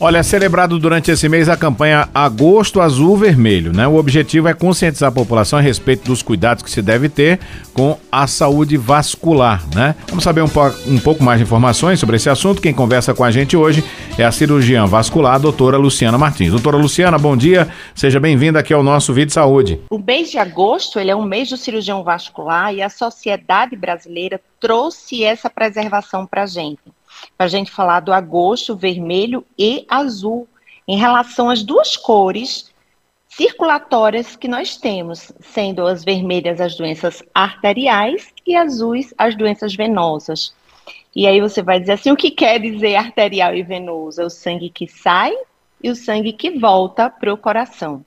Olha, é celebrado durante esse mês a campanha Agosto Azul Vermelho, né? O objetivo é conscientizar a população a respeito dos cuidados que se deve ter com a saúde vascular, né? Vamos saber um, po um pouco mais de informações sobre esse assunto. Quem conversa com a gente hoje é a cirurgiã vascular, a doutora Luciana Martins. Doutora Luciana, bom dia. Seja bem-vinda aqui ao nosso Vídeo Saúde. O mês de agosto, ele é um mês do cirurgião vascular e a sociedade brasileira trouxe essa preservação para a gente para a gente falar do agosto, vermelho e azul, em relação às duas cores circulatórias que nós temos, sendo as vermelhas as doenças arteriais e azuis as doenças venosas. E aí você vai dizer assim, o que quer dizer arterial e venoso? É o sangue que sai e o sangue que volta para o coração.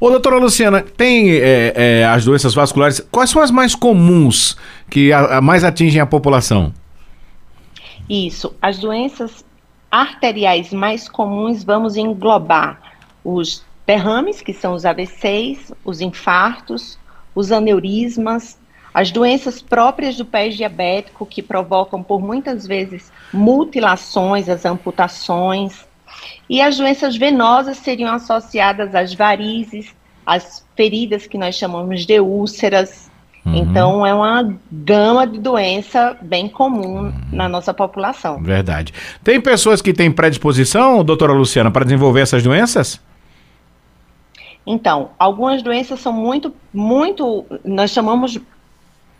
Ô, doutora Luciana, tem é, é, as doenças vasculares, quais são as mais comuns que a, a mais atingem a população? Isso. As doenças arteriais mais comuns vamos englobar os derrames, que são os AVCs, os infartos, os aneurismas, as doenças próprias do pé diabético, que provocam por muitas vezes mutilações, as amputações, e as doenças venosas seriam associadas às varizes, às feridas que nós chamamos de úlceras, Uhum. Então, é uma gama de doença bem comum uhum. na nossa população. Verdade. Tem pessoas que têm predisposição, doutora Luciana, para desenvolver essas doenças? Então, algumas doenças são muito, muito, nós chamamos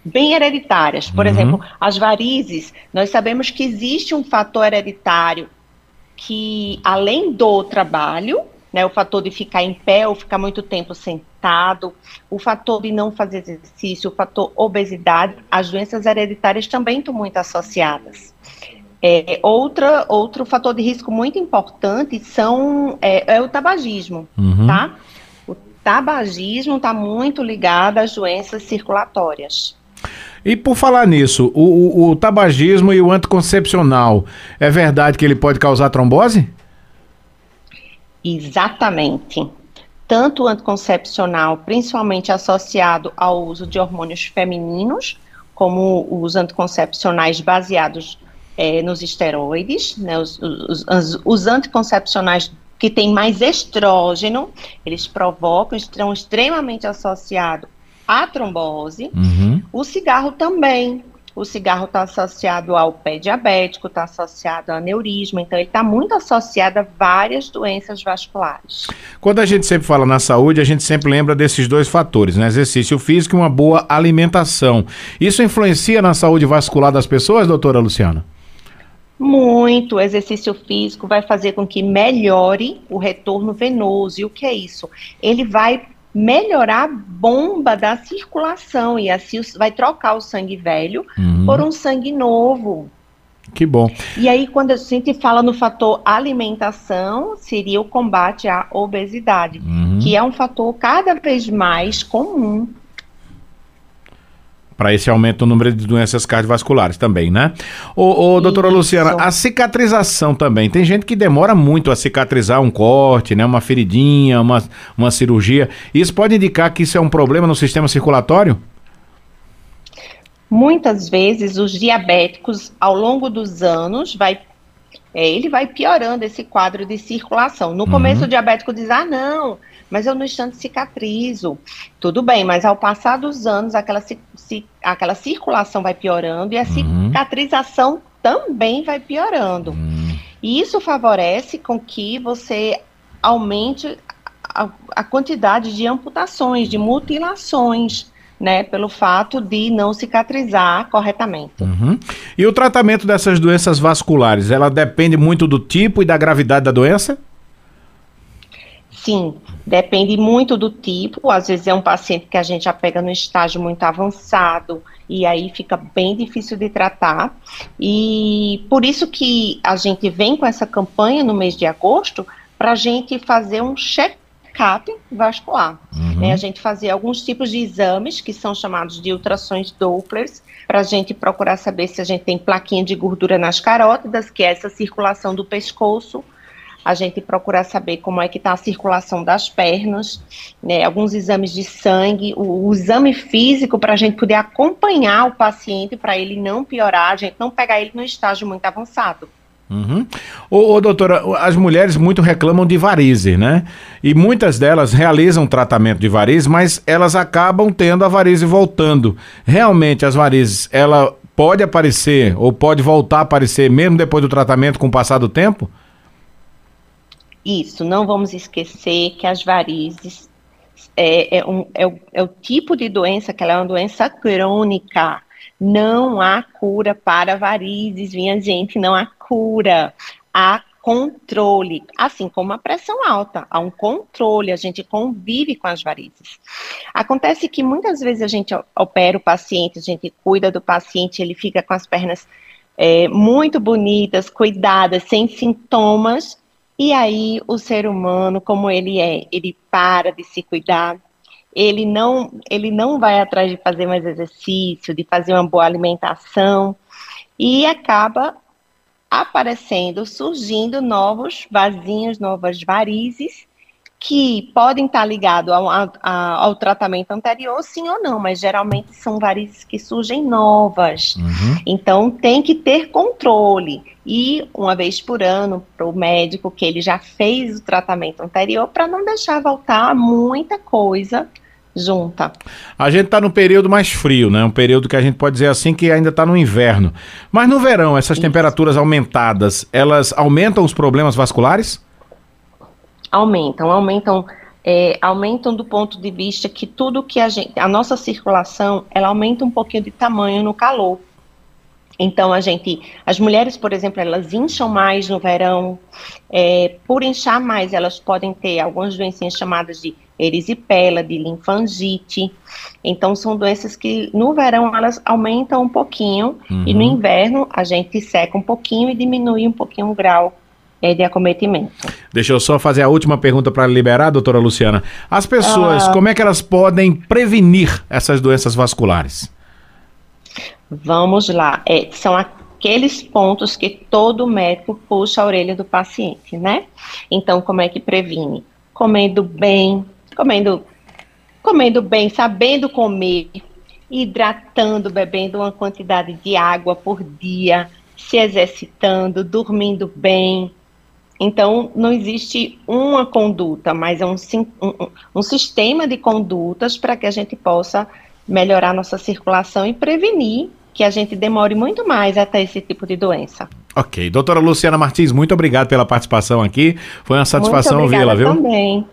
bem hereditárias. Por uhum. exemplo, as varizes, nós sabemos que existe um fator hereditário que, além do trabalho, né, o fator de ficar em pé ou ficar muito tempo sentado, o fator de não fazer exercício, o fator obesidade, as doenças hereditárias também estão muito associadas. É, outra, outro fator de risco muito importante são, é, é o tabagismo, uhum. tá? O tabagismo está muito ligado às doenças circulatórias. E por falar nisso, o, o, o, tabagismo e o anticoncepcional, é verdade que ele pode causar trombose? Exatamente. Tanto o anticoncepcional, principalmente associado ao uso de hormônios femininos, como os anticoncepcionais baseados é, nos esteroides, né, os, os, os, anticoncepcionais que têm mais estrógeno, eles provocam, estão extremamente associados à trombose. Uhum. O cigarro também, o cigarro está associado ao pé diabético, está associado a aneurisma, então ele está muito associado a várias doenças vasculares. Quando a gente sempre fala na saúde, a gente sempre lembra desses dois fatores, né? Exercício físico e uma boa alimentação. Isso influencia na saúde vascular das pessoas, doutora Luciana? Muito. O exercício físico vai fazer com que melhore o retorno venoso. E o que é isso? Ele vai melhorar a bomba da circulação e assim vai trocar o sangue velho uhum. por um sangue novo. Que bom. E aí, quando a gente fala no fator alimentação, seria o combate à obesidade, uhum. que é um fator cada vez mais comum para esse aumento do número de doenças cardiovasculares também, né? Ô, ô doutora Isso. Luciana, a cicatrização também. Tem gente que demora muito a cicatrizar um corte, né? Uma feridinha, uma, uma cirurgia. Isso pode indicar que isso é um problema no sistema circulatório? Muitas vezes os diabéticos, ao longo dos anos, vai é, ele vai piorando esse quadro de circulação. No uhum. começo, o diabético diz: ah, não, mas eu no instante cicatrizo. Tudo bem, mas ao passar dos anos, aquela, ci, aquela circulação vai piorando e a uhum. cicatrização também vai piorando. Uhum. E isso favorece com que você aumente a, a quantidade de amputações, de mutilações né, pelo fato de não cicatrizar corretamente. Uhum. E o tratamento dessas doenças vasculares, ela depende muito do tipo e da gravidade da doença? Sim, depende muito do tipo. Às vezes é um paciente que a gente já pega no estágio muito avançado e aí fica bem difícil de tratar. E por isso que a gente vem com essa campanha no mês de agosto para a gente fazer um check cap vascular. Uhum. Né? A gente fazia alguns tipos de exames, que são chamados de ultrassons Dopplers, para a gente procurar saber se a gente tem plaquinha de gordura nas carótidas, que é essa circulação do pescoço, a gente procurar saber como é que está a circulação das pernas, né, alguns exames de sangue, o, o exame físico para a gente poder acompanhar o paciente para ele não piorar, a gente não pegar ele no estágio muito avançado. Uhum. Ô, ô, doutora, as mulheres muito reclamam de varizes, né? E muitas delas realizam tratamento de varizes, mas elas acabam tendo a varize voltando. Realmente, as varizes, ela pode aparecer ou pode voltar a aparecer mesmo depois do tratamento com o passar do tempo? Isso, não vamos esquecer que as varizes é, é, um, é, o, é o tipo de doença que ela é uma doença crônica. Não há cura para varizes, minha gente, não há cura. Há controle, assim como a pressão alta, há um controle, a gente convive com as varizes. Acontece que muitas vezes a gente opera o paciente, a gente cuida do paciente, ele fica com as pernas é, muito bonitas, cuidadas, sem sintomas, e aí o ser humano, como ele é, ele para de se cuidar, ele não, ele não vai atrás de fazer mais exercício, de fazer uma boa alimentação, e acaba aparecendo, surgindo novos vasinhos, novas varizes, que podem estar ligados ao, ao, ao, tratamento anterior, sim ou não, mas geralmente são varizes que surgem novas. Uhum. Então tem que ter controle. E uma vez por ano, para o médico que ele já fez o tratamento anterior, para não deixar voltar muita coisa junta. A gente está no período mais frio, né? Um período que a gente pode dizer assim que ainda está no inverno. Mas no verão, essas Isso. temperaturas aumentadas, elas aumentam os problemas vasculares? Aumentam, aumentam, é, aumentam do ponto de vista que tudo que a gente, a nossa circulação, ela aumenta um pouquinho de tamanho no calor. Então, a gente, as mulheres, por exemplo, elas incham mais no verão. É, por inchar mais, elas podem ter algumas doenças chamadas de erisipela, de linfangite. Então, são doenças que no verão elas aumentam um pouquinho uhum. e no uhum. inverno a gente seca um pouquinho e diminui um pouquinho o grau é, de acometimento. Deixa eu só fazer a última pergunta para liberar, doutora Luciana. As pessoas, ah, como é que elas podem prevenir essas doenças vasculares? Vamos lá. É, são aqueles pontos que todo médico puxa a orelha do paciente, né? Então, como é que previne? Comendo bem, comendo, comendo bem, sabendo comer, hidratando, bebendo uma quantidade de água por dia, se exercitando, dormindo bem. Então, não existe uma conduta, mas é um, um, um sistema de condutas para que a gente possa melhorar nossa circulação e prevenir que a gente demore muito mais até esse tipo de doença. Ok. Doutora Luciana Martins, muito obrigado pela participação aqui. Foi uma satisfação ouvi-la, viu? também.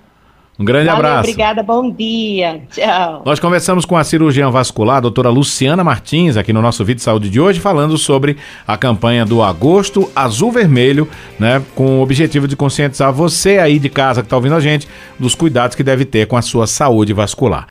Um grande Valeu, abraço. Obrigada, bom dia. Tchau. Nós conversamos com a cirurgiã vascular, a doutora Luciana Martins, aqui no nosso vídeo de saúde de hoje, falando sobre a campanha do Agosto Azul Vermelho, né? Com o objetivo de conscientizar você aí de casa que está ouvindo a gente dos cuidados que deve ter com a sua saúde vascular.